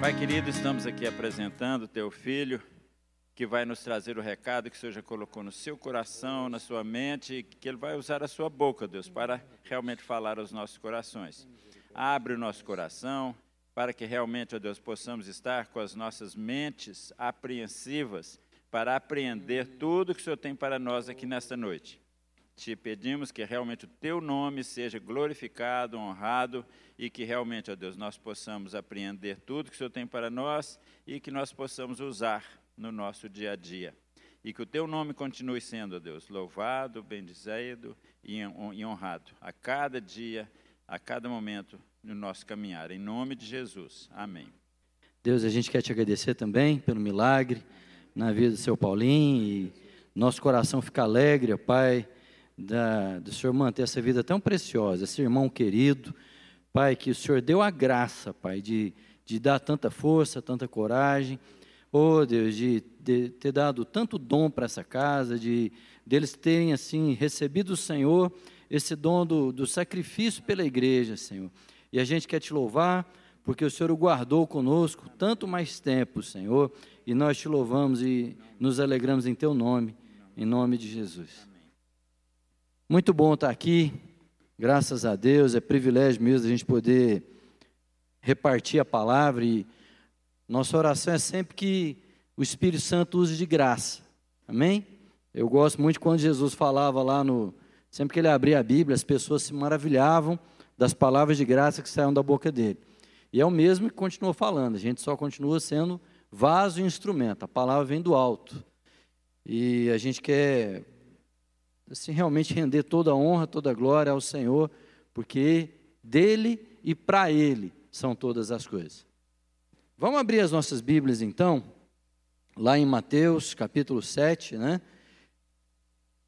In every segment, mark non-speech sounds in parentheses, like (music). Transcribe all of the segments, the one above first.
Pai querido, estamos aqui apresentando teu filho, que vai nos trazer o recado que o Senhor já colocou no seu coração, na sua mente, que ele vai usar a sua boca, Deus, para realmente falar aos nossos corações. Abre o nosso coração para que realmente, ó Deus, possamos estar com as nossas mentes apreensivas para apreender tudo que o Senhor tem para nós aqui nesta noite. Te pedimos que realmente o teu nome seja glorificado, honrado e que realmente, ó Deus, nós possamos apreender tudo que o Senhor tem para nós e que nós possamos usar no nosso dia a dia. E que o teu nome continue sendo, ó Deus, louvado, bendizido e honrado a cada dia, a cada momento no nosso caminhar. Em nome de Jesus. Amém. Deus, a gente quer te agradecer também pelo milagre na vida do seu Paulinho e nosso coração fica alegre, ó Pai da, do Senhor manter essa vida tão preciosa, esse irmão querido. Pai, que o Senhor deu a graça, Pai, de, de dar tanta força, tanta coragem. Oh, Deus, de, de ter dado tanto dom para essa casa, de deles terem, assim, recebido do Senhor esse dom do, do sacrifício pela igreja, Senhor. E a gente quer te louvar, porque o Senhor o guardou conosco tanto mais tempo, Senhor. E nós te louvamos e nos alegramos em teu nome, em nome de Jesus. Muito bom estar aqui, graças a Deus, é privilégio mesmo a gente poder repartir a palavra e nossa oração é sempre que o Espírito Santo use de graça, amém? Eu gosto muito quando Jesus falava lá no. Sempre que ele abria a Bíblia, as pessoas se maravilhavam das palavras de graça que saíam da boca dele. E é o mesmo que continua falando, a gente só continua sendo vaso e instrumento, a palavra vem do alto. E a gente quer assim, realmente render toda a honra, toda a glória ao Senhor, porque dele e para ele são todas as coisas. Vamos abrir as nossas Bíblias então, lá em Mateus capítulo 7, né?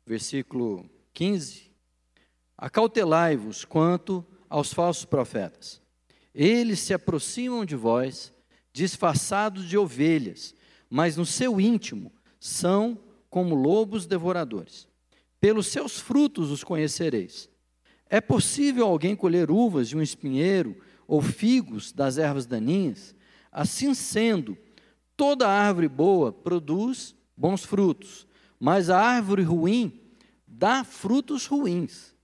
Versículo 15. Acautelai-vos quanto aos falsos profetas. Eles se aproximam de vós, disfarçados de ovelhas, mas no seu íntimo são como lobos devoradores. Pelos seus frutos os conhecereis. É possível alguém colher uvas de um espinheiro ou figos das ervas daninhas? Assim sendo, toda árvore boa produz bons frutos, mas a árvore ruim dá frutos ruins.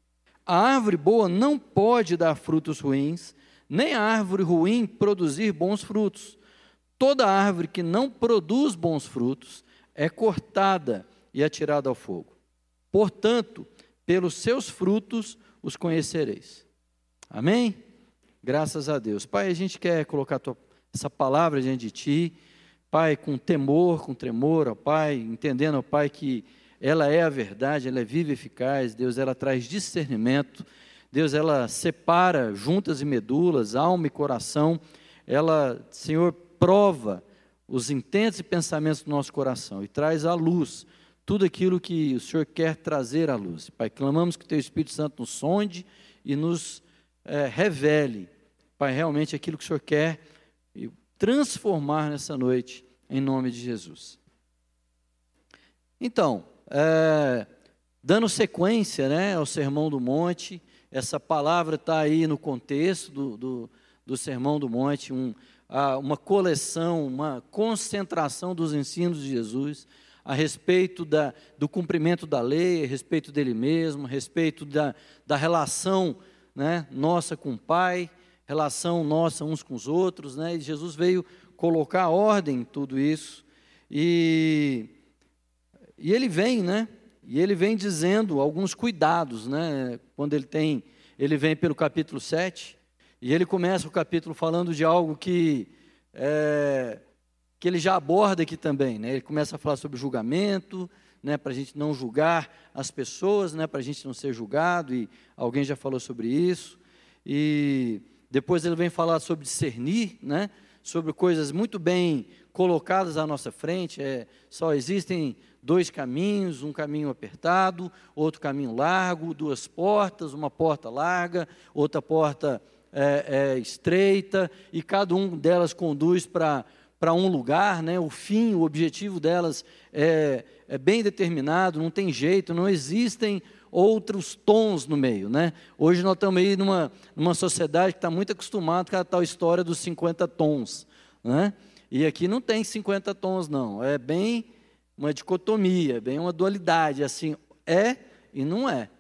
A árvore boa não pode dar frutos ruins, nem a árvore ruim produzir bons frutos. Toda árvore que não produz bons frutos é cortada e atirada ao fogo. Portanto, pelos seus frutos os conhecereis. Amém? Graças a Deus. Pai, a gente quer colocar tua, essa palavra diante de Ti, Pai, com temor, com tremor, ó Pai, entendendo, ó Pai, que ela é a verdade, ela é viva e eficaz, Deus, ela traz discernimento, Deus, ela separa juntas e medulas, alma e coração, ela, Senhor, prova os intentos e pensamentos do nosso coração e traz à luz tudo aquilo que o Senhor quer trazer à luz. Pai, clamamos que o Teu Espírito Santo nos sonde e nos é, revele, Pai, realmente aquilo que o Senhor quer transformar nessa noite, em nome de Jesus. Então, é, dando sequência né, ao Sermão do Monte, essa palavra está aí no contexto do, do, do Sermão do Monte, um, uma coleção, uma concentração dos ensinos de Jesus a respeito da, do cumprimento da lei, a respeito dele mesmo, a respeito da, da relação né, nossa com o Pai, relação nossa uns com os outros, né, e Jesus veio colocar ordem em tudo isso, e, e ele vem, né, e ele vem dizendo alguns cuidados, né, quando ele tem, ele vem pelo capítulo 7, e ele começa o capítulo falando de algo que é, que ele já aborda aqui também. Né? Ele começa a falar sobre julgamento, né, para a gente não julgar as pessoas, né, para a gente não ser julgado, e alguém já falou sobre isso. E depois ele vem falar sobre discernir, né, sobre coisas muito bem colocadas à nossa frente. É, só existem dois caminhos, um caminho apertado, outro caminho largo, duas portas, uma porta larga, outra porta é, é, estreita, e cada um delas conduz para para um lugar, né? o fim, o objetivo delas é, é, bem determinado, não tem jeito, não existem outros tons no meio. Né? Hoje nós estamos aí numa, numa sociedade que está muito acostumada com a tal história dos 50 tons. Né? E aqui não tem 50 tons, não. É bem uma dicotomia, bem uma dualidade, assim, é e não é.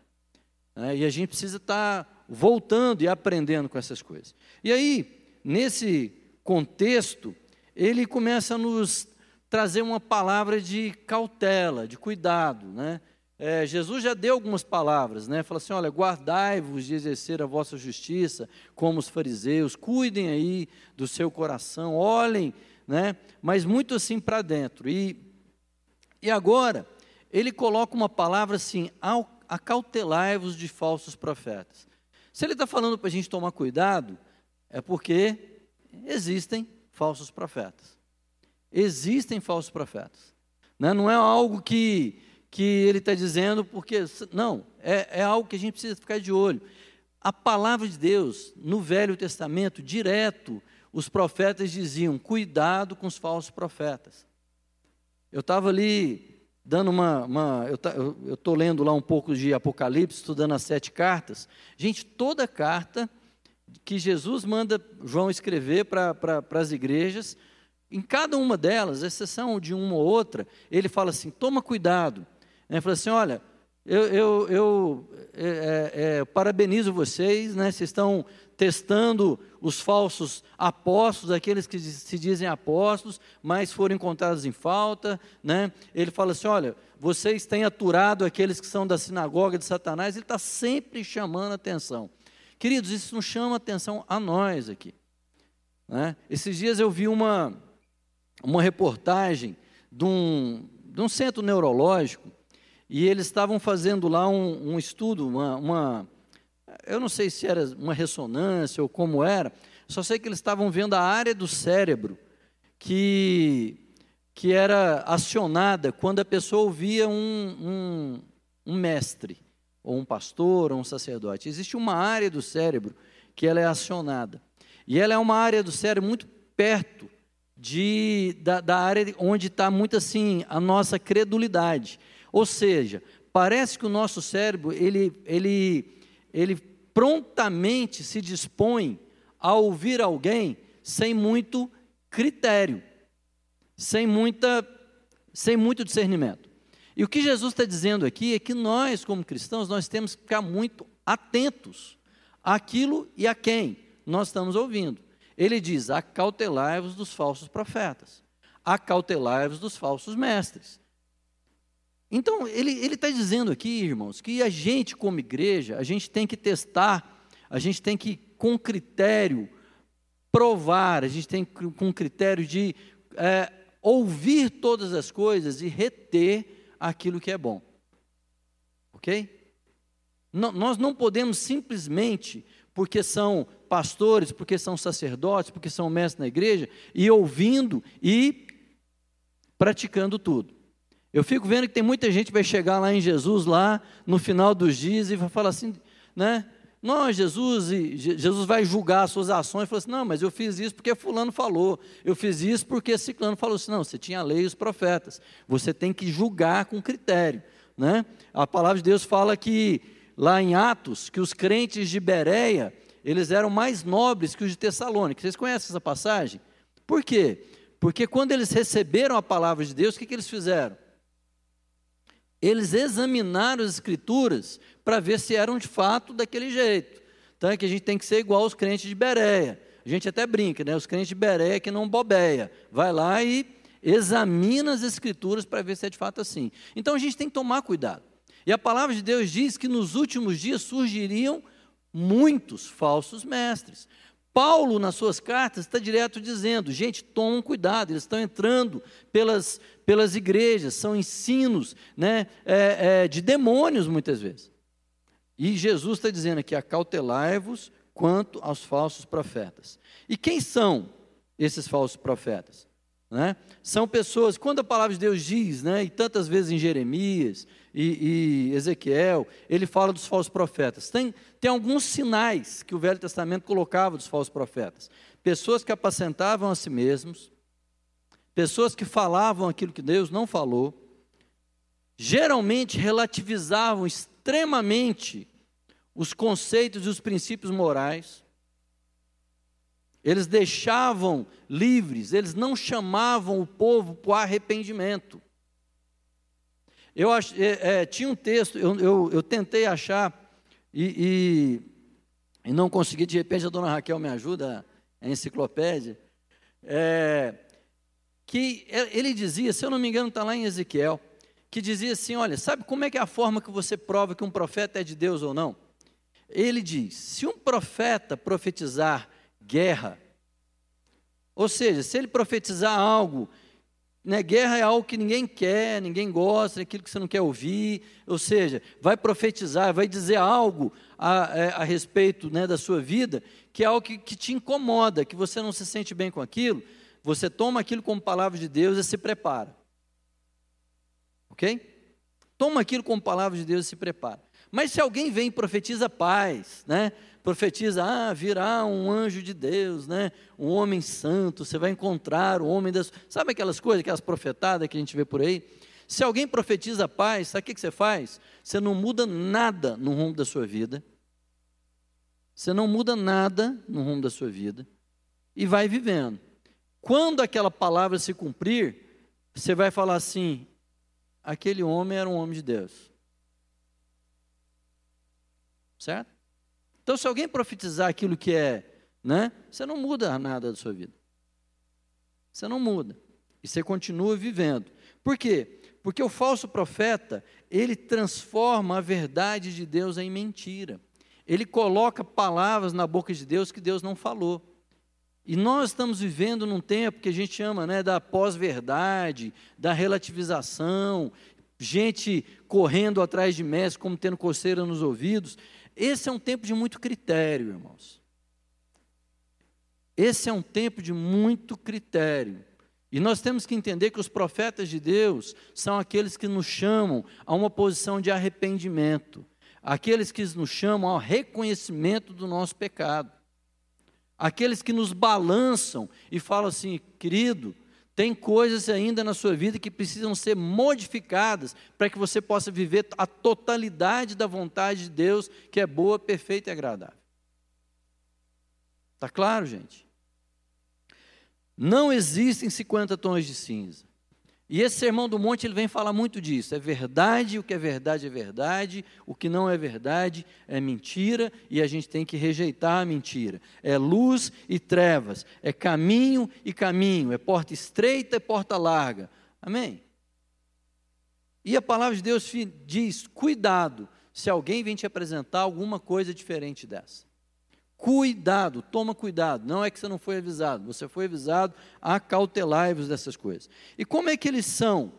Né? E a gente precisa estar tá voltando e aprendendo com essas coisas. E aí, nesse contexto, ele começa a nos trazer uma palavra de cautela, de cuidado, né? É, Jesus já deu algumas palavras, né? Fala assim: olha, guardai-vos de exercer a vossa justiça, como os fariseus, cuidem aí do seu coração, olhem, né? Mas muito assim para dentro. E, e agora, ele coloca uma palavra assim: acautelai-vos de falsos profetas. Se ele está falando para a gente tomar cuidado, é porque existem falsos profetas. Existem falsos profetas. Né? Não é algo que que ele está dizendo, porque, não, é, é algo que a gente precisa ficar de olho. A palavra de Deus, no Velho Testamento, direto, os profetas diziam: cuidado com os falsos profetas. Eu estava ali dando uma. uma eu estou lendo lá um pouco de Apocalipse, estudando as sete cartas. Gente, toda carta que Jesus manda João escrever para as igrejas, em cada uma delas, exceção de uma ou outra, ele fala assim: toma cuidado né, falou assim: olha, eu, eu, eu é, é, é, parabenizo vocês, né, vocês estão testando os falsos apóstolos, aqueles que se dizem apóstolos, mas foram encontrados em falta. Né? Ele fala assim: olha, vocês têm aturado aqueles que são da sinagoga de Satanás, ele está sempre chamando atenção. Queridos, isso não chama atenção a nós aqui. Né? Esses dias eu vi uma, uma reportagem de um, de um centro neurológico e eles estavam fazendo lá um, um estudo, uma, uma, eu não sei se era uma ressonância ou como era, só sei que eles estavam vendo a área do cérebro que, que era acionada quando a pessoa ouvia um, um, um mestre, ou um pastor, ou um sacerdote. Existe uma área do cérebro que ela é acionada. E ela é uma área do cérebro muito perto de, da, da área onde está muito assim a nossa credulidade. Ou seja, parece que o nosso cérebro, ele, ele, ele prontamente se dispõe a ouvir alguém sem muito critério, sem, muita, sem muito discernimento. E o que Jesus está dizendo aqui é que nós, como cristãos, nós temos que ficar muito atentos àquilo e a quem nós estamos ouvindo. Ele diz: acautelai-vos dos falsos profetas, acautelai-vos dos falsos mestres. Então, ele está dizendo aqui, irmãos, que a gente, como igreja, a gente tem que testar, a gente tem que, com critério, provar, a gente tem com critério de é, ouvir todas as coisas e reter aquilo que é bom. Ok? Não, nós não podemos simplesmente, porque são pastores, porque são sacerdotes, porque são mestres na igreja, e ouvindo e praticando tudo. Eu fico vendo que tem muita gente que vai chegar lá em Jesus, lá no final dos dias, e vai falar assim, né? Não, Jesus, Jesus vai julgar as suas ações. E fala assim: não, mas eu fiz isso porque Fulano falou. Eu fiz isso porque Ciclano falou assim. Não, você tinha a lei e os profetas. Você tem que julgar com critério. Né? A palavra de Deus fala que, lá em Atos, que os crentes de Bereia, eles eram mais nobres que os de Tessalônica. Vocês conhecem essa passagem? Por quê? Porque quando eles receberam a palavra de Deus, o que, que eles fizeram? Eles examinaram as escrituras para ver se eram de fato daquele jeito. Então é que a gente tem que ser igual aos crentes de Bereia. A gente até brinca, né? Os crentes de Bereia que não bobeia. Vai lá e examina as escrituras para ver se é de fato assim. Então a gente tem que tomar cuidado. E a palavra de Deus diz que nos últimos dias surgiriam muitos falsos mestres. Paulo, nas suas cartas, está direto dizendo: gente, tomem cuidado, eles estão entrando pelas, pelas igrejas, são ensinos né, é, é, de demônios muitas vezes. E Jesus está dizendo aqui: acautelai-vos quanto aos falsos profetas. E quem são esses falsos profetas? Né? São pessoas, quando a palavra de Deus diz, né, e tantas vezes em Jeremias e, e Ezequiel, ele fala dos falsos profetas. Tem, tem alguns sinais que o Velho Testamento colocava dos falsos profetas: pessoas que apacentavam a si mesmos, pessoas que falavam aquilo que Deus não falou, geralmente relativizavam extremamente os conceitos e os princípios morais. Eles deixavam livres, eles não chamavam o povo para o arrependimento. Eu ach, é, é, tinha um texto, eu, eu, eu tentei achar e, e, e, não consegui, de repente a dona Raquel me ajuda, a enciclopédia, é, que ele dizia, se eu não me engano, está lá em Ezequiel, que dizia assim: olha, sabe como é que é a forma que você prova que um profeta é de Deus ou não? Ele diz: se um profeta profetizar guerra, ou seja, se ele profetizar algo, né, guerra é algo que ninguém quer, ninguém gosta, é aquilo que você não quer ouvir, ou seja, vai profetizar, vai dizer algo a, é, a respeito né, da sua vida, que é algo que, que te incomoda, que você não se sente bem com aquilo, você toma aquilo como palavra de Deus e se prepara. Ok? Toma aquilo como palavra de Deus e se prepara. Mas se alguém vem e profetiza paz, né? Profetiza, ah, virá um anjo de Deus, né? Um homem santo, você vai encontrar o homem das. Sabe aquelas coisas, aquelas profetadas que a gente vê por aí? Se alguém profetiza paz, sabe o que você faz? Você não muda nada no rumo da sua vida. Você não muda nada no rumo da sua vida. E vai vivendo. Quando aquela palavra se cumprir, você vai falar assim: aquele homem era um homem de Deus. Certo? Então, se alguém profetizar aquilo que é, né, você não muda nada da sua vida. Você não muda. E você continua vivendo. Por quê? Porque o falso profeta, ele transforma a verdade de Deus em mentira. Ele coloca palavras na boca de Deus que Deus não falou. E nós estamos vivendo num tempo que a gente chama né, da pós-verdade, da relativização, gente correndo atrás de mestres, como tendo coceira nos ouvidos. Esse é um tempo de muito critério, irmãos. Esse é um tempo de muito critério. E nós temos que entender que os profetas de Deus são aqueles que nos chamam a uma posição de arrependimento, aqueles que nos chamam ao reconhecimento do nosso pecado, aqueles que nos balançam e falam assim, querido, tem coisas ainda na sua vida que precisam ser modificadas para que você possa viver a totalidade da vontade de Deus, que é boa, perfeita e agradável. Está claro, gente? Não existem 50 tons de cinza. E esse sermão do monte ele vem falar muito disso. É verdade, o que é verdade é verdade, o que não é verdade é mentira e a gente tem que rejeitar a mentira. É luz e trevas, é caminho e caminho, é porta estreita e porta larga. Amém? E a palavra de Deus diz: cuidado se alguém vem te apresentar alguma coisa diferente dessa. Cuidado, toma cuidado. Não é que você não foi avisado, você foi avisado, acautelai-vos dessas coisas. E como é que eles são?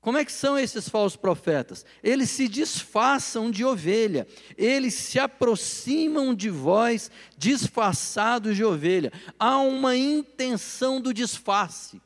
Como é que são esses falsos profetas? Eles se disfarçam de ovelha, eles se aproximam de vós disfarçados de ovelha. Há uma intenção do disfarce. O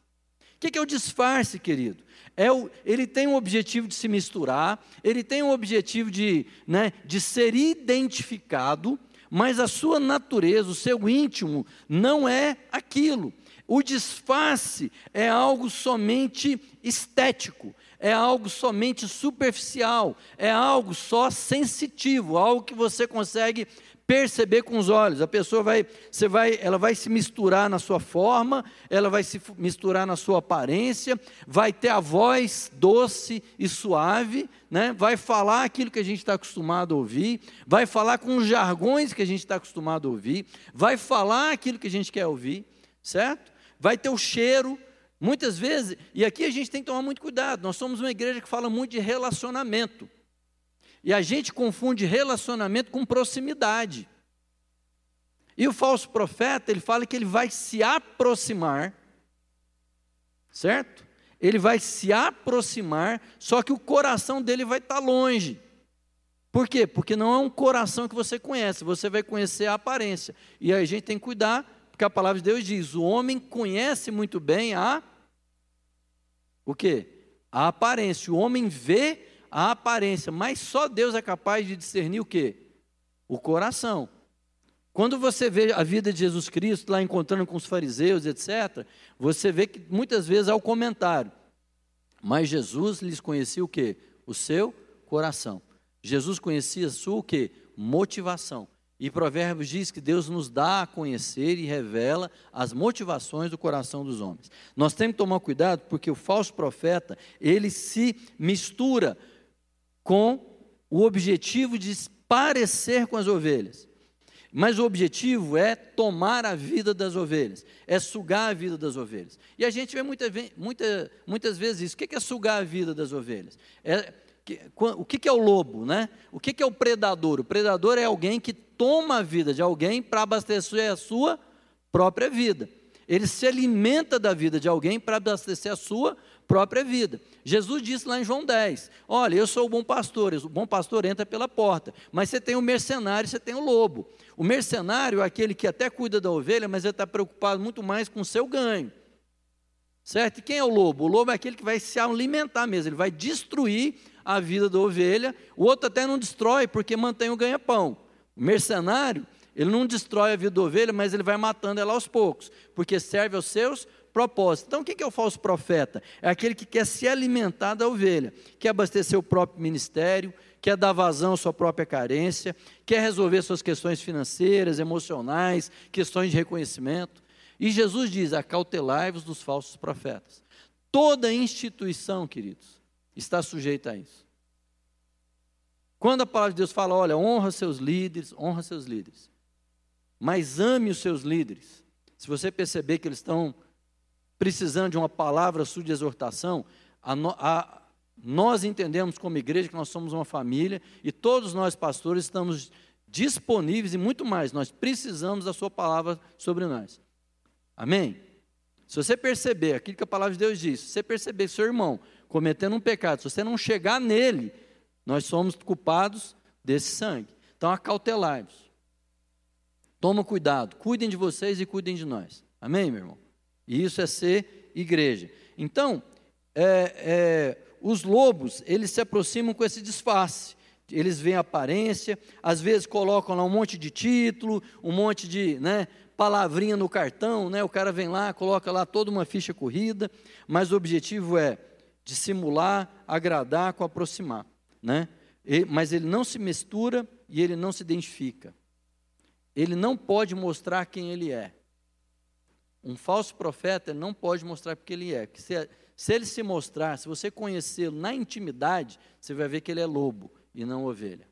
que é o disfarce, querido? É o, ele tem o objetivo de se misturar, ele tem o objetivo de, né, de ser identificado, mas a sua natureza, o seu íntimo, não é aquilo. O disfarce é algo somente estético, é algo somente superficial, é algo só sensitivo, algo que você consegue perceber com os olhos. A pessoa vai, você vai, ela vai se misturar na sua forma, ela vai se misturar na sua aparência, vai ter a voz doce e suave, né? Vai falar aquilo que a gente está acostumado a ouvir, vai falar com os jargões que a gente está acostumado a ouvir, vai falar aquilo que a gente quer ouvir, certo? Vai ter o cheiro, muitas vezes, e aqui a gente tem que tomar muito cuidado. Nós somos uma igreja que fala muito de relacionamento. E a gente confunde relacionamento com proximidade. E o falso profeta, ele fala que ele vai se aproximar, certo? Ele vai se aproximar, só que o coração dele vai estar longe. Por quê? Porque não é um coração que você conhece, você vai conhecer a aparência. E aí a gente tem que cuidar, porque a palavra de Deus diz: o homem conhece muito bem a. O quê? A aparência. O homem vê a aparência, mas só Deus é capaz de discernir o quê? O coração. Quando você vê a vida de Jesus Cristo lá encontrando com os fariseus, etc., você vê que muitas vezes há o comentário. Mas Jesus lhes conhecia o quê? O seu coração. Jesus conhecia a sua o quê? Motivação. E Provérbios diz que Deus nos dá a conhecer e revela as motivações do coração dos homens. Nós temos que tomar cuidado porque o falso profeta, ele se mistura com o objetivo de parecer com as ovelhas. Mas o objetivo é tomar a vida das ovelhas, é sugar a vida das ovelhas. E a gente vê muita, muita, muitas vezes isso. O que é sugar a vida das ovelhas? É, o que é o lobo, né? O que é o predador? O predador é alguém que toma a vida de alguém para abastecer a sua própria vida. Ele se alimenta da vida de alguém para abastecer a sua própria vida. Jesus disse lá em João 10: Olha, eu sou o bom pastor, o bom pastor entra pela porta, mas você tem o mercenário, você tem o lobo. O mercenário é aquele que até cuida da ovelha, mas ele está preocupado muito mais com o seu ganho. Certo? E quem é o lobo? O lobo é aquele que vai se alimentar mesmo, ele vai destruir a vida da ovelha. O outro até não destrói, porque mantém o ganha-pão. O mercenário, ele não destrói a vida da ovelha, mas ele vai matando ela aos poucos, porque serve aos seus propósitos. Então, o que é o falso profeta? É aquele que quer se alimentar da ovelha, quer abastecer o próprio ministério, quer dar vazão à sua própria carência, quer resolver suas questões financeiras, emocionais, questões de reconhecimento. E Jesus diz: acautelai-vos dos falsos profetas. Toda instituição, queridos, está sujeita a isso. Quando a palavra de Deus fala, olha, honra seus líderes, honra seus líderes, mas ame os seus líderes. Se você perceber que eles estão precisando de uma palavra sua de exortação, a, a, nós entendemos como igreja que nós somos uma família e todos nós pastores estamos disponíveis e muito mais, nós precisamos da sua palavra sobre nós. Amém? Se você perceber aquilo que a palavra de Deus diz, se você perceber seu irmão cometendo um pecado, se você não chegar nele, nós somos culpados desse sangue. Então acautelai-vos. Toma cuidado, cuidem de vocês e cuidem de nós. Amém, meu irmão? Isso é ser igreja. Então, é, é, os lobos, eles se aproximam com esse disfarce. Eles veem a aparência, às vezes colocam lá um monte de título, um monte de né, palavrinha no cartão, né, o cara vem lá, coloca lá toda uma ficha corrida, mas o objetivo é dissimular, agradar com aproximar. Né? Mas ele não se mistura e ele não se identifica. Ele não pode mostrar quem ele é. Um falso profeta não pode mostrar porque ele é. Se, se ele se mostrar, se você conhecê-lo na intimidade, você vai ver que ele é lobo e não ovelha.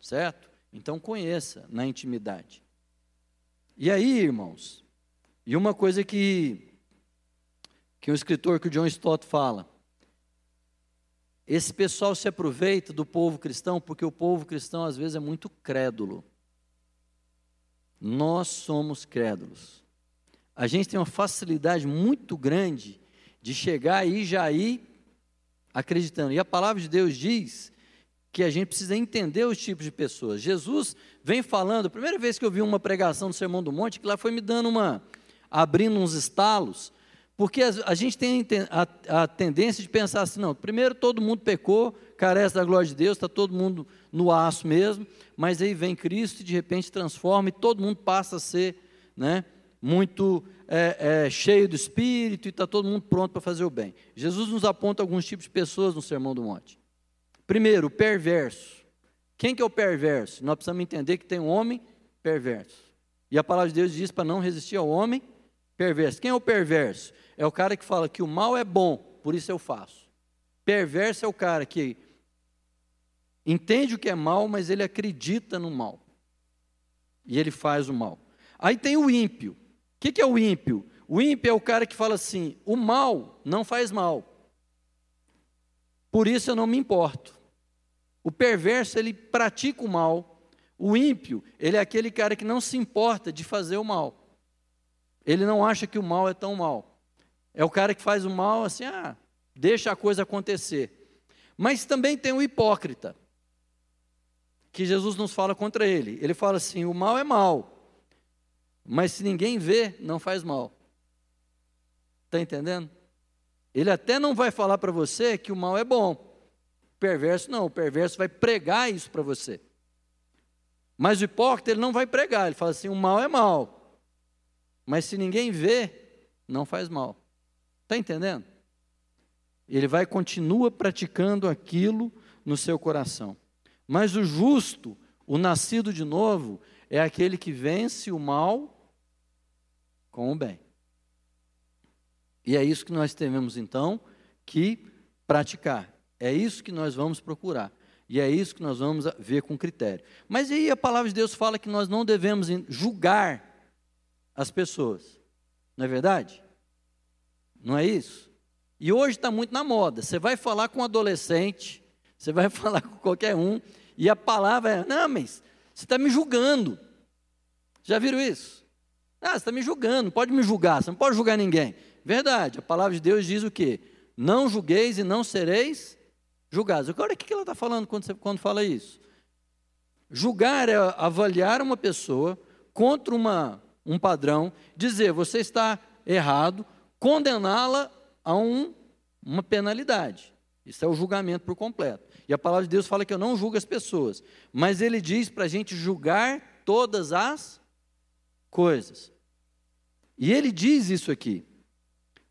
Certo? Então conheça na intimidade. E aí, irmãos, e uma coisa que que um escritor que o John Stott fala, esse pessoal se aproveita do povo cristão porque o povo cristão às vezes é muito crédulo. Nós somos crédulos a gente tem uma facilidade muito grande de chegar e já ir acreditando. E a palavra de Deus diz que a gente precisa entender os tipos de pessoas. Jesus vem falando, a primeira vez que eu vi uma pregação do Sermão do Monte, que lá foi me dando uma, abrindo uns estalos, porque a, gente tem a, tendência de pensar assim, não, primeiro todo mundo pecou, carece da glória de Deus, está todo mundo no aço mesmo, mas aí vem Cristo e de repente transforma e todo mundo passa a ser, né, muito é, é, cheio do Espírito e está todo mundo pronto para fazer o bem. Jesus nos aponta alguns tipos de pessoas no Sermão do Monte. Primeiro, o perverso. Quem que é o perverso? Nós precisamos entender que tem um homem perverso. E a palavra de Deus diz para não resistir ao homem perverso. Quem é o perverso? É o cara que fala que o mal é bom, por isso eu faço. Perverso é o cara que entende o que é mal, mas ele acredita no mal. E ele faz o mal. Aí tem o ímpio. O que, que é o ímpio? O ímpio é o cara que fala assim: o mal não faz mal, por isso eu não me importo. O perverso, ele pratica o mal. O ímpio, ele é aquele cara que não se importa de fazer o mal. Ele não acha que o mal é tão mal. É o cara que faz o mal assim, ah, deixa a coisa acontecer. Mas também tem o hipócrita, que Jesus nos fala contra ele. Ele fala assim: o mal é mal, mas se ninguém vê, não faz mal. Está entendendo? Ele até não vai falar para você que o mal é bom. O perverso não, o perverso vai pregar isso para você. Mas o hipócrita ele não vai pregar, ele fala assim: o mal é mal. Mas se ninguém vê, não faz mal. Está entendendo? Ele vai continua praticando aquilo no seu coração. Mas o justo O nascido de novo é aquele que vence o mal com o bem. E é isso que nós devemos então que praticar. É isso que nós vamos procurar. E é isso que nós vamos ver com critério. Mas aí a palavra de Deus fala que nós não devemos julgar as pessoas. Não é verdade? Não é isso? E hoje está muito na moda. Você vai falar com um adolescente, você vai (laughs) falar com qualquer um, e a palavra é: não, mas você está me julgando. Já viram isso? Ah, você está me julgando, pode me julgar, você não pode julgar ninguém. Verdade, a palavra de Deus diz o quê? Não julgueis e não sereis julgados. Agora, o que ela está falando quando, você, quando fala isso? Julgar é avaliar uma pessoa contra uma, um padrão, dizer você está errado, condená-la a um, uma penalidade. Isso é o julgamento por completo. E a palavra de Deus fala que eu não julgo as pessoas, mas ele diz para a gente julgar todas as coisas. E ele diz isso aqui.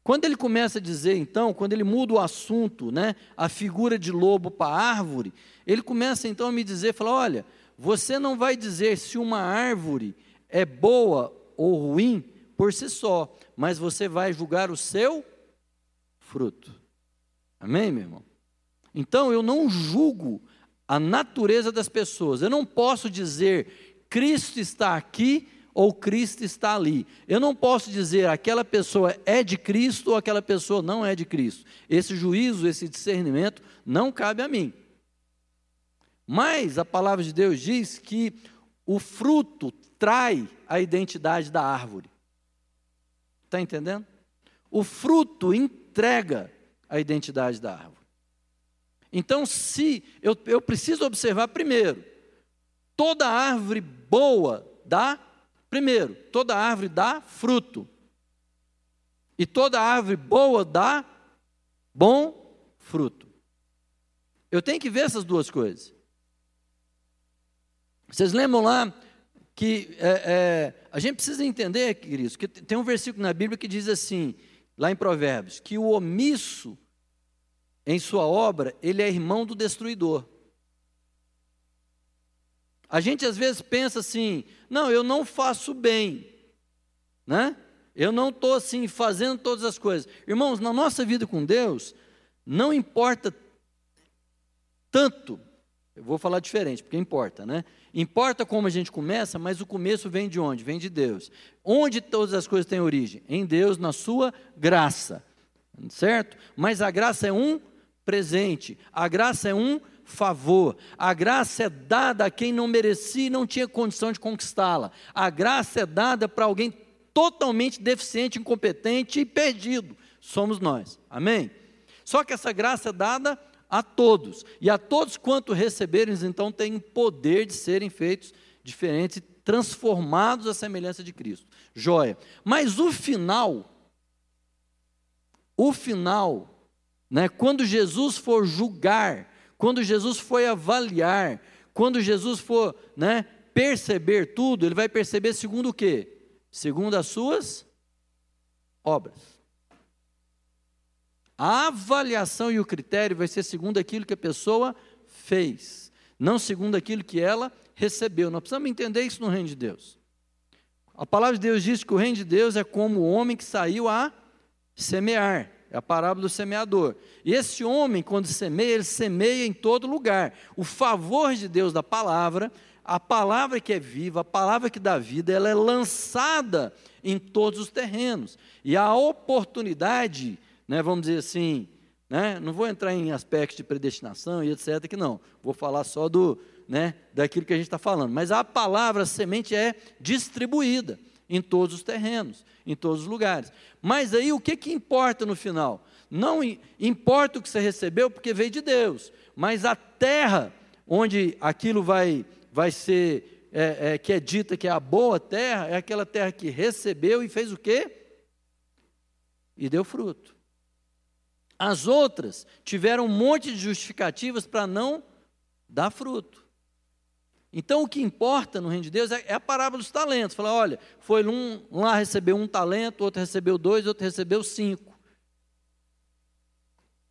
Quando ele começa a dizer, então, quando ele muda o assunto, né, a figura de lobo para árvore, ele começa então a me dizer, fala, olha, você não vai dizer se uma árvore é boa ou ruim por si só, mas você vai julgar o seu fruto. Amém, meu irmão? Então eu não julgo a natureza das pessoas. Eu não posso dizer Cristo está aqui ou Cristo está ali. Eu não posso dizer aquela pessoa é de Cristo ou aquela pessoa não é de Cristo. Esse juízo, esse discernimento não cabe a mim. Mas a palavra de Deus diz que o fruto trai a identidade da árvore. Está entendendo? O fruto entrega a identidade da árvore. Então, se eu, eu preciso observar primeiro, toda árvore boa dá Primeiro, toda árvore dá fruto. E toda árvore boa dá bom fruto. Eu tenho que ver essas duas coisas. Vocês lembram lá que é, é, a gente precisa entender, queridos, que tem um versículo na Bíblia que diz assim, lá em Provérbios, que o omisso em sua obra, ele é irmão do destruidor. A gente às vezes pensa assim: não, eu não faço bem, né? Eu não estou assim fazendo todas as coisas. Irmãos, na nossa vida com Deus, não importa tanto, eu vou falar diferente, porque importa, né? Importa como a gente começa, mas o começo vem de onde? Vem de Deus. Onde todas as coisas têm origem? Em Deus, na sua graça. Certo? Mas a graça é um presente, a graça é um favor. A graça é dada a quem não merecia e não tinha condição de conquistá-la. A graça é dada para alguém totalmente deficiente, incompetente e perdido. Somos nós. Amém? Só que essa graça é dada a todos. E a todos quanto receberem, então, têm poder de serem feitos diferentes transformados à semelhança de Cristo. Joia. Mas o final, o final, né, quando Jesus for julgar quando Jesus foi avaliar, quando Jesus for né, perceber tudo, ele vai perceber segundo o quê? Segundo as suas obras. A avaliação e o critério vai ser segundo aquilo que a pessoa fez, não segundo aquilo que ela recebeu. Nós precisamos entender isso no reino de Deus. A palavra de Deus diz que o reino de Deus é como o homem que saiu a semear. É a parábola do semeador. E esse homem, quando semeia, ele semeia em todo lugar. O favor de Deus da palavra, a palavra que é viva, a palavra que dá vida, ela é lançada em todos os terrenos. E a oportunidade, né, vamos dizer assim, né, não vou entrar em aspectos de predestinação e etc, que não. Vou falar só do, né, daquilo que a gente está falando. Mas a palavra, semente é distribuída em todos os terrenos, em todos os lugares. Mas aí o que, que importa no final? Não importa o que você recebeu, porque veio de Deus, mas a terra onde aquilo vai, vai ser, é, é, que é dita que é a boa terra, é aquela terra que recebeu e fez o quê? E deu fruto. As outras tiveram um monte de justificativas para não dar fruto. Então o que importa no reino de Deus é, é a parábola dos talentos. Fala, olha, foi um lá recebeu um talento, outro recebeu dois, outro recebeu cinco.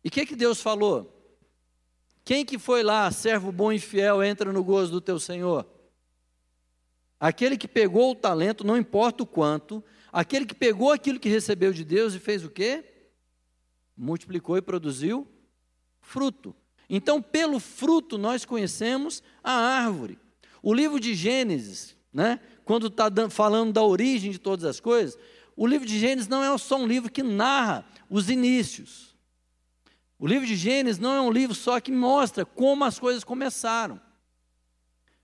E o que, que Deus falou? Quem que foi lá, servo bom e fiel, entra no gozo do teu Senhor? aquele que pegou o talento, não importa o quanto, aquele que pegou aquilo que recebeu de Deus e fez o quê? Multiplicou e produziu fruto. Então, pelo fruto, nós conhecemos a árvore. O livro de Gênesis, né, quando está falando da origem de todas as coisas, o livro de Gênesis não é só um livro que narra os inícios. O livro de Gênesis não é um livro só que mostra como as coisas começaram.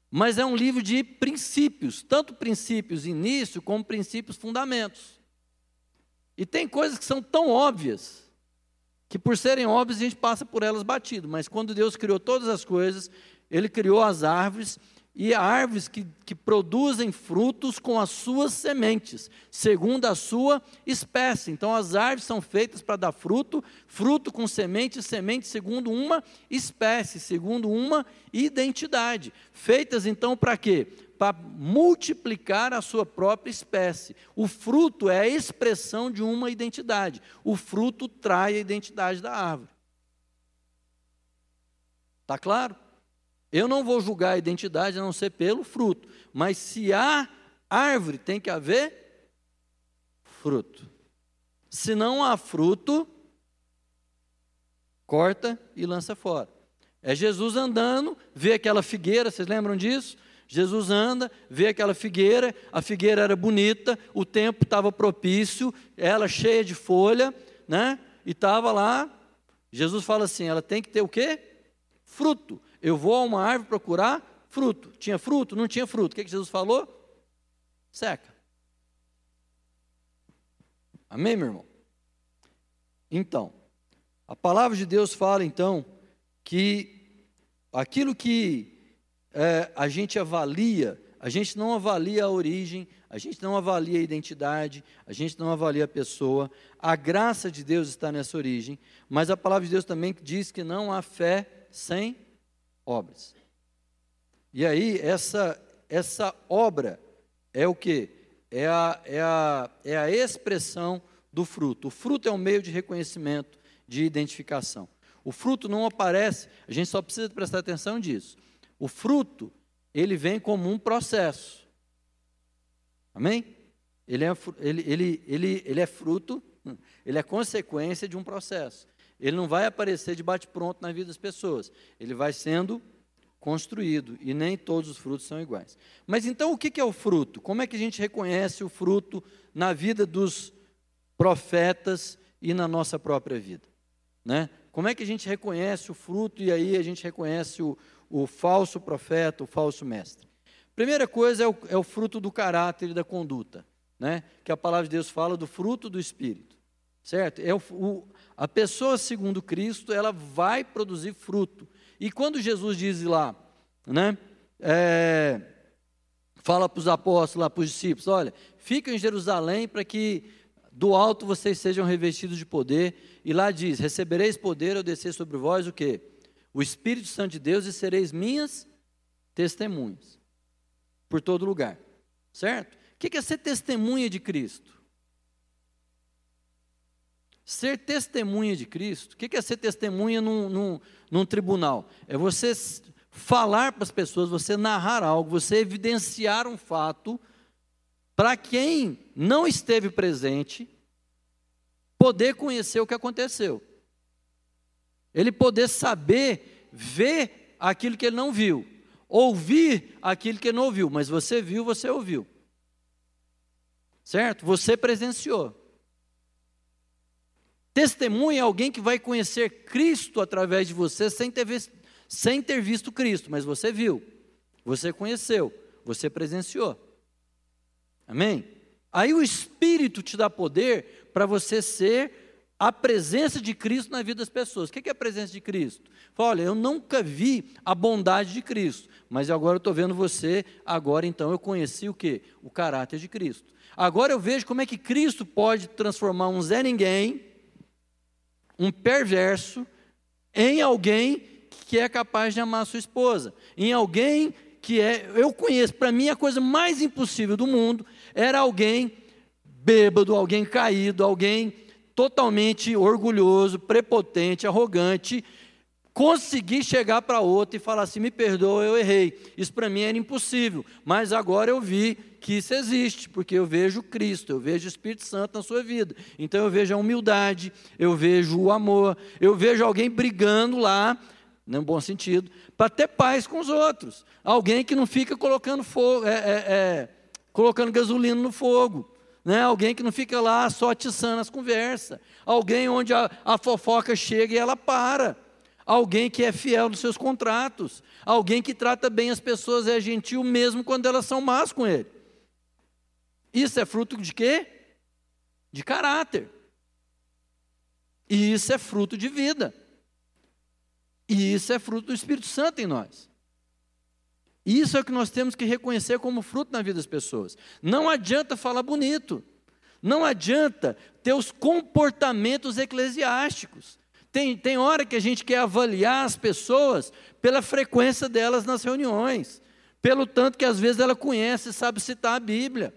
Mas é um livro de princípios, tanto princípios início como princípios fundamentos. E tem coisas que são tão óbvias que por serem óbvias a gente passa por elas batido, mas quando Deus criou todas as coisas, ele criou as árvores e árvores que, que produzem frutos com as suas sementes, segundo a sua espécie. Então, as árvores são feitas para dar fruto, fruto com semente, semente segundo uma espécie, segundo uma identidade. Feitas então para quê? Para multiplicar a sua própria espécie. O fruto é a expressão de uma identidade. O fruto trai a identidade da árvore. Está claro? Eu não vou julgar a identidade a não ser pelo fruto. Mas se há árvore, tem que haver fruto. Se não há fruto, corta e lança fora. É Jesus andando, vê aquela figueira, vocês lembram disso? Jesus anda, vê aquela figueira, a figueira era bonita, o tempo estava propício, ela cheia de folha, né? E estava lá. Jesus fala assim: ela tem que ter o quê? Fruto. Eu vou a uma árvore procurar fruto. Tinha fruto? Não tinha fruto. O que, que Jesus falou? Seca. Amém, meu irmão? Então, a palavra de Deus fala então que aquilo que é, a gente avalia, a gente não avalia a origem, a gente não avalia a identidade, a gente não avalia a pessoa. A graça de Deus está nessa origem, mas a palavra de Deus também diz que não há fé sem obras. E aí, essa, essa obra é o que? É a, é, a, é a expressão do fruto. O fruto é um meio de reconhecimento, de identificação. O fruto não aparece, a gente só precisa prestar atenção disso. O fruto, ele vem como um processo. Amém? Ele é, ele, ele, ele, ele é fruto, ele é consequência de um processo. Ele não vai aparecer de bate-pronto na vida das pessoas. Ele vai sendo construído e nem todos os frutos são iguais. Mas então o que é o fruto? Como é que a gente reconhece o fruto na vida dos profetas e na nossa própria vida? Né? Como é que a gente reconhece o fruto e aí a gente reconhece o, o falso profeta, o falso mestre? Primeira coisa é o, é o fruto do caráter e da conduta, né? que a palavra de Deus fala do fruto do Espírito, certo? É o, o a pessoa segundo Cristo, ela vai produzir fruto. E quando Jesus diz lá, né, é, fala para os apóstolos, para os discípulos, olha, fiquem em Jerusalém para que do alto vocês sejam revestidos de poder. E lá diz, recebereis poder ao descer sobre vós o quê? O Espírito Santo de Deus e sereis minhas testemunhas por todo lugar. Certo? O que é ser testemunha de Cristo? Ser testemunha de Cristo, o que é ser testemunha num, num, num tribunal? É você falar para as pessoas, você narrar algo, você evidenciar um fato, para quem não esteve presente, poder conhecer o que aconteceu. Ele poder saber, ver aquilo que ele não viu, ouvir aquilo que ele não ouviu, mas você viu, você ouviu. Certo? Você presenciou. Testemunha é alguém que vai conhecer Cristo através de você sem ter, visto, sem ter visto Cristo, mas você viu, você conheceu, você presenciou. Amém? Aí o Espírito te dá poder para você ser a presença de Cristo na vida das pessoas. O que é a presença de Cristo? Fala, olha, eu nunca vi a bondade de Cristo, mas agora eu estou vendo você, agora então eu conheci o que? O caráter de Cristo. Agora eu vejo como é que Cristo pode transformar um Zé Ninguém um perverso em alguém que é capaz de amar sua esposa, em alguém que é, eu conheço, para mim a coisa mais impossível do mundo era alguém bêbado, alguém caído, alguém totalmente orgulhoso, prepotente, arrogante, conseguir chegar para outro e falar assim: me perdoa, eu errei. Isso para mim era impossível, mas agora eu vi que isso existe, porque eu vejo Cristo, eu vejo o Espírito Santo na sua vida. Então eu vejo a humildade, eu vejo o amor, eu vejo alguém brigando lá, no bom sentido, para ter paz com os outros. Alguém que não fica colocando fogo, é, é, é, colocando gasolina no fogo. Né? Alguém que não fica lá só atiçando as conversas. Alguém onde a, a fofoca chega e ela para alguém que é fiel nos seus contratos, alguém que trata bem as pessoas, é gentil mesmo quando elas são más com ele. Isso é fruto de quê? De caráter. E isso é fruto de vida. E isso é fruto do Espírito Santo em nós. Isso é o que nós temos que reconhecer como fruto na vida das pessoas. Não adianta falar bonito. Não adianta ter os comportamentos eclesiásticos. Tem, tem hora que a gente quer avaliar as pessoas pela frequência delas nas reuniões, pelo tanto que às vezes ela conhece e sabe citar a Bíblia,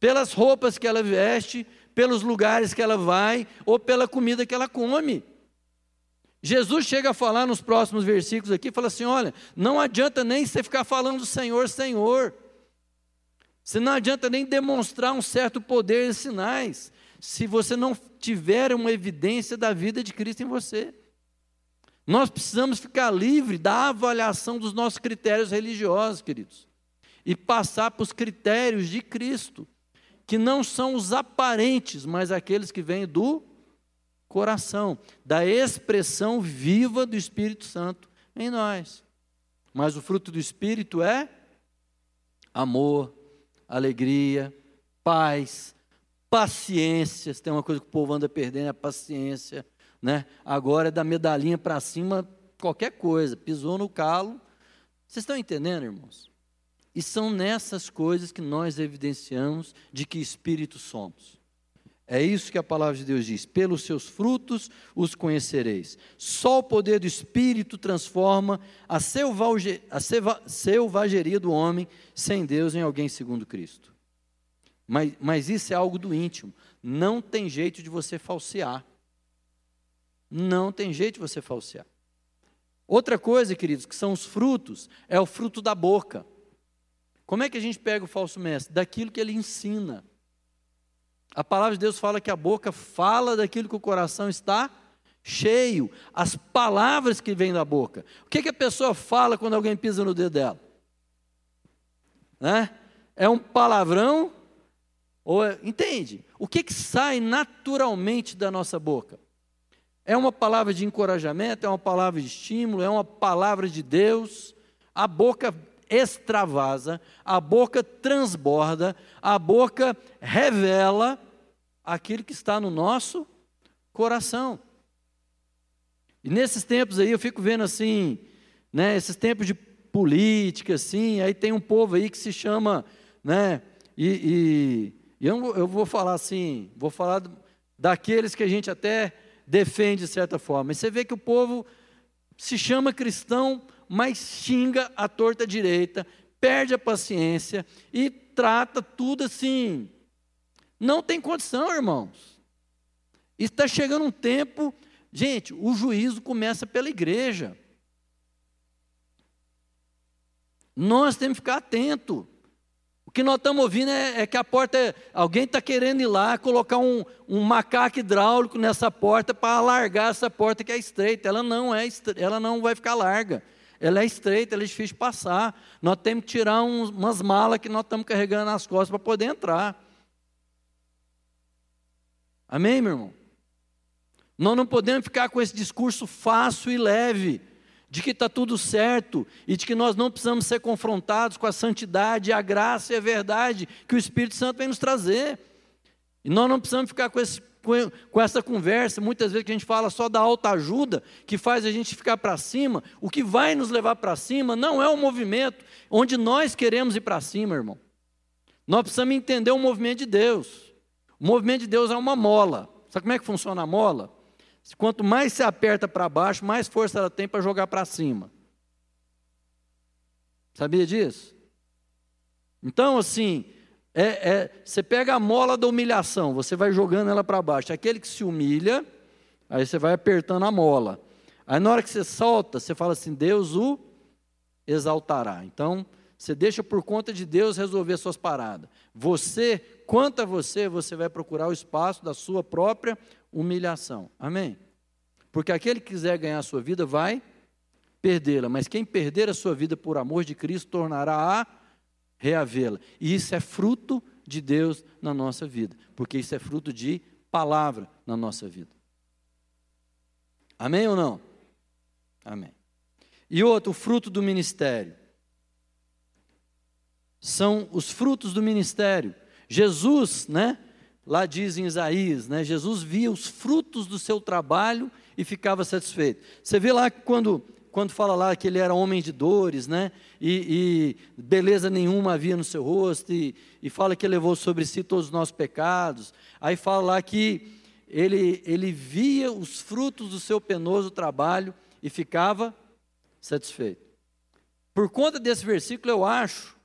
pelas roupas que ela veste, pelos lugares que ela vai ou pela comida que ela come. Jesus chega a falar nos próximos versículos aqui, fala assim: olha, não adianta nem você ficar falando Senhor, Senhor. Você não adianta nem demonstrar um certo poder e sinais se você não tiver uma evidência da vida de Cristo em você. Nós precisamos ficar livre da avaliação dos nossos critérios religiosos, queridos, e passar para os critérios de Cristo, que não são os aparentes, mas aqueles que vêm do coração, da expressão viva do Espírito Santo em nós. Mas o fruto do Espírito é amor, alegria, paz, paciência. Se tem uma coisa que o povo anda perdendo, é a paciência. Né? Agora é da medalhinha para cima, qualquer coisa. Pisou no calo. Vocês estão entendendo, irmãos? E são nessas coisas que nós evidenciamos de que espírito somos. É isso que a palavra de Deus diz: pelos seus frutos os conhecereis. Só o poder do Espírito transforma a, selvageria do homem sem Deus em alguém segundo Cristo. Mas, mas isso é algo do íntimo. Não tem jeito de você falsear. Não tem jeito de você falsear. Outra coisa, queridos, que são os frutos, é o fruto da boca. Como é que a gente pega o falso mestre? Daquilo que ele ensina. A palavra de Deus fala que a boca fala daquilo que o coração está cheio. As palavras que vêm da boca. O que, que a pessoa fala quando alguém pisa no dedo dela? Né? É um palavrão ou, entende? O que, que sai naturalmente da nossa boca? É uma palavra de encorajamento, é uma palavra de estímulo, é uma palavra de Deus. A boca extravasa, a boca transborda, a boca revela aquilo que está no nosso coração. E nesses tempos aí eu fico vendo assim, né, esses tempos de política assim, aí tem um povo aí que se chama, né, e, e eu, eu vou falar assim, vou falar daqueles que a gente até defende de certa forma. E você vê que o povo se chama cristão, mas xinga a torta direita, perde a paciência e trata tudo assim. Não tem condição, irmãos. Está chegando um tempo, gente, o juízo começa pela igreja. Nós temos que ficar atento. O que nós estamos ouvindo é, é que a porta, é, alguém está querendo ir lá colocar um, um macaco hidráulico nessa porta para alargar essa porta que é estreita. Ela não é, ela não vai ficar larga. Ela é estreita, ela é difícil de passar. Nós temos que tirar uns, umas malas que nós estamos carregando nas costas para poder entrar. Amém, meu irmão? Nós não podemos ficar com esse discurso fácil e leve de que está tudo certo e de que nós não precisamos ser confrontados com a santidade, a graça e a verdade que o Espírito Santo vem nos trazer. E nós não precisamos ficar com, esse, com, essa conversa, muitas vezes que a gente fala só da alta ajuda, que faz a gente ficar para cima. O que vai nos levar para cima não é o movimento onde nós queremos ir para cima, irmão. Nós precisamos entender o movimento de Deus. O movimento de Deus é uma mola. Sabe como é que funciona a mola? Quanto mais se aperta para baixo, mais força ela tem para jogar para cima. Sabia disso? Então, assim, é, é, você pega a mola da humilhação, você vai jogando ela para baixo. Aquele que se humilha, aí você vai apertando a mola. Aí na hora que você solta, você fala assim: Deus o exaltará. Então, você deixa por conta de Deus resolver suas paradas. Você, quanto a você, você vai procurar o espaço da sua própria humilhação. Amém? Porque aquele que quiser ganhar a sua vida vai perdê-la, mas quem perder a sua vida por amor de Cristo tornará a reavê-la. E isso é fruto de Deus na nossa vida, porque isso é fruto de palavra na nossa vida. Amém ou não? Amém. E outro, o fruto do ministério. São os frutos do ministério. Jesus, né? Lá diz em Isaías, né? Jesus via os frutos do seu trabalho e ficava satisfeito. Você vê lá que quando quando fala lá que ele era homem de dores, né? E, e beleza nenhuma havia no seu rosto, e, e, fala que levou sobre si todos os nossos pecados. Aí fala lá que ele, ele via os frutos do seu penoso trabalho e ficava satisfeito. Por conta desse versículo, eu acho,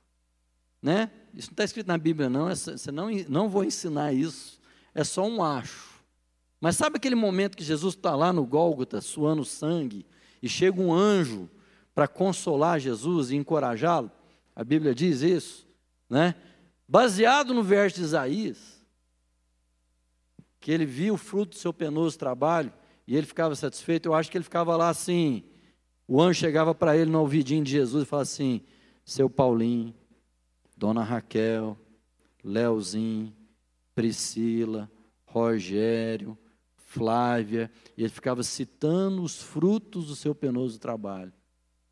né? Isso não está escrito na Bíblia, não, você não, não vou ensinar isso, é só um acho. Mas sabe aquele momento que Jesus está lá no Gólgota, suando sangue, e chega um anjo para consolar Jesus e encorajá-lo, a Bíblia diz isso, né? Baseado no verso de Isaías, que ele viu o fruto do seu penoso trabalho e ele ficava satisfeito, eu acho que ele ficava lá assim, o anjo chegava para ele no ouvidinho de Jesus e falava assim: Seu Paulinho, Dona Raquel, Leozinho, Priscila, Rogério, Flávia, e ele ficava citando os frutos do seu penoso trabalho.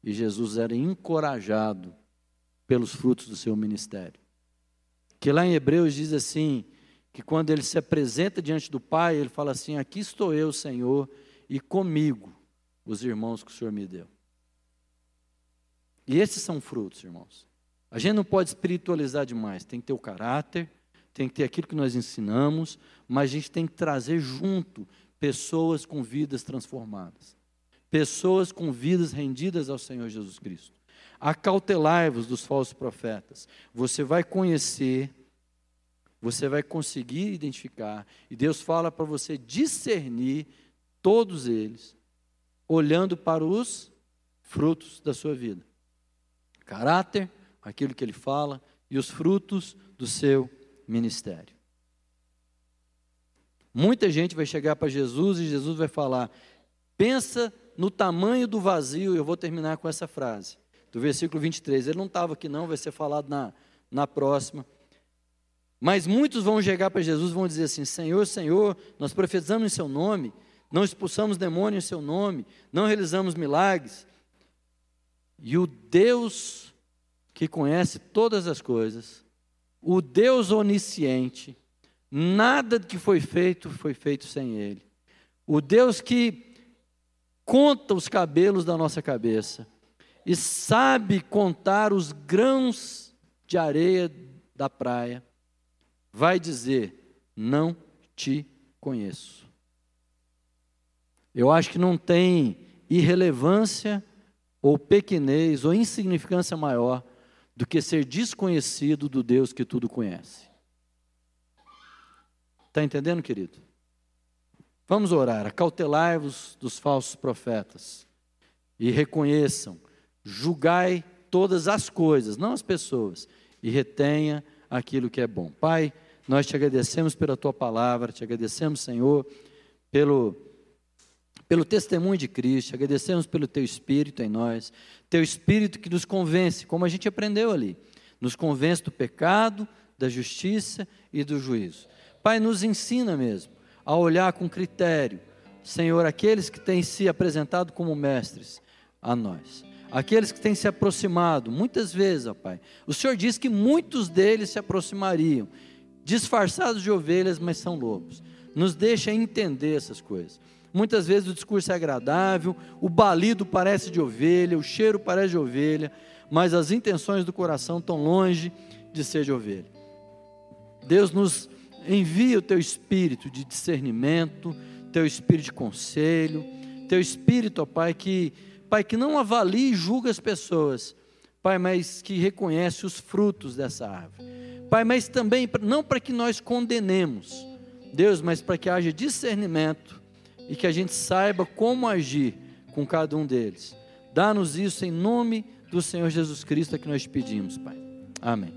E Jesus era encorajado pelos frutos do seu ministério. Que lá em Hebreus diz assim: que quando ele se apresenta diante do Pai, ele fala assim: Aqui estou eu, Senhor, e comigo os irmãos que o Senhor me deu. E esses são frutos, irmãos. A gente não pode espiritualizar demais, tem que ter o caráter, tem que ter aquilo que nós ensinamos, mas a gente tem que trazer junto pessoas com vidas transformadas, pessoas com vidas rendidas ao Senhor Jesus Cristo. Acautelai-vos dos falsos profetas. Você vai conhecer, você vai conseguir identificar, e Deus fala para você discernir todos eles, olhando para os frutos da sua vida. Caráter, aquilo que ele fala, e os frutos do seu ministério. Muita gente vai chegar para Jesus e Jesus vai falar: pensa no tamanho do vazio. Eu vou terminar com essa frase, do versículo 23. Ele não estava aqui, não, vai ser falado na, na próxima. Mas muitos vão chegar para Jesus e vão dizer assim: Senhor, Senhor, nós profetizamos em Seu nome, não expulsamos demônios em Seu nome, não realizamos milagres. E o Deus que conhece todas as coisas, o Deus onisciente, nada que foi feito foi feito sem Ele. O Deus que conta os cabelos da nossa cabeça e sabe contar os grãos de areia da praia, vai dizer: Não te conheço. Eu acho que não tem irrelevância ou pequenez ou insignificância maior do que ser desconhecido do Deus que tudo conhece. Está entendendo, querido? Vamos orar. Acautelai-vos dos falsos profetas e reconheçam, julgai todas as coisas, não as pessoas, e retenha aquilo que é bom. Pai, nós te agradecemos pela tua palavra, te agradecemos, Senhor, pelo pelo testemunho de Cristo, agradecemos pelo teu espírito em nós, teu espírito que nos convence, como a gente aprendeu ali, nos convence do pecado, da justiça e do juízo. Pai, nos ensina mesmo a olhar com critério, Senhor, aqueles que têm se apresentado como mestres a nós, aqueles que têm se aproximado, muitas vezes, ó Pai, o Senhor diz que muitos deles se aproximariam, disfarçados de ovelhas, mas são lobos. Nos deixa entender essas coisas. Muitas vezes o discurso é agradável, o balido parece de ovelha, o cheiro parece de ovelha, mas as intenções do coração estão longe de ser de ovelha. Deus nos envia o teu espírito de discernimento, teu espírito de conselho, teu espírito, ó Pai, que Pai que não avalie e julga as pessoas, Pai, mas que reconhece os frutos dessa árvore. Pai, mas também não para que nós condenemos, Deus, mas para que haja discernimento e que a gente saiba como agir com cada um deles. Dá-nos isso em nome do Senhor Jesus Cristo é que nós pedimos, Pai. Amém.